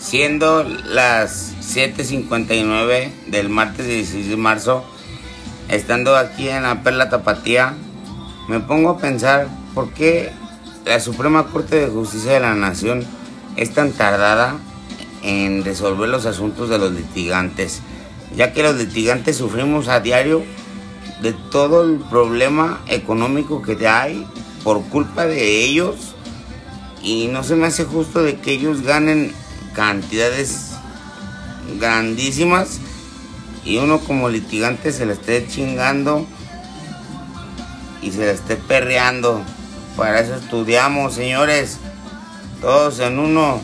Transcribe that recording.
Siendo las 7.59 del martes 16 de marzo, estando aquí en la Perla Tapatía, me pongo a pensar por qué la Suprema Corte de Justicia de la Nación es tan tardada en resolver los asuntos de los litigantes, ya que los litigantes sufrimos a diario de todo el problema económico que hay por culpa de ellos y no se me hace justo de que ellos ganen cantidades grandísimas y uno como litigante se le esté chingando y se le esté perreando. Para eso estudiamos, señores. Todos en uno.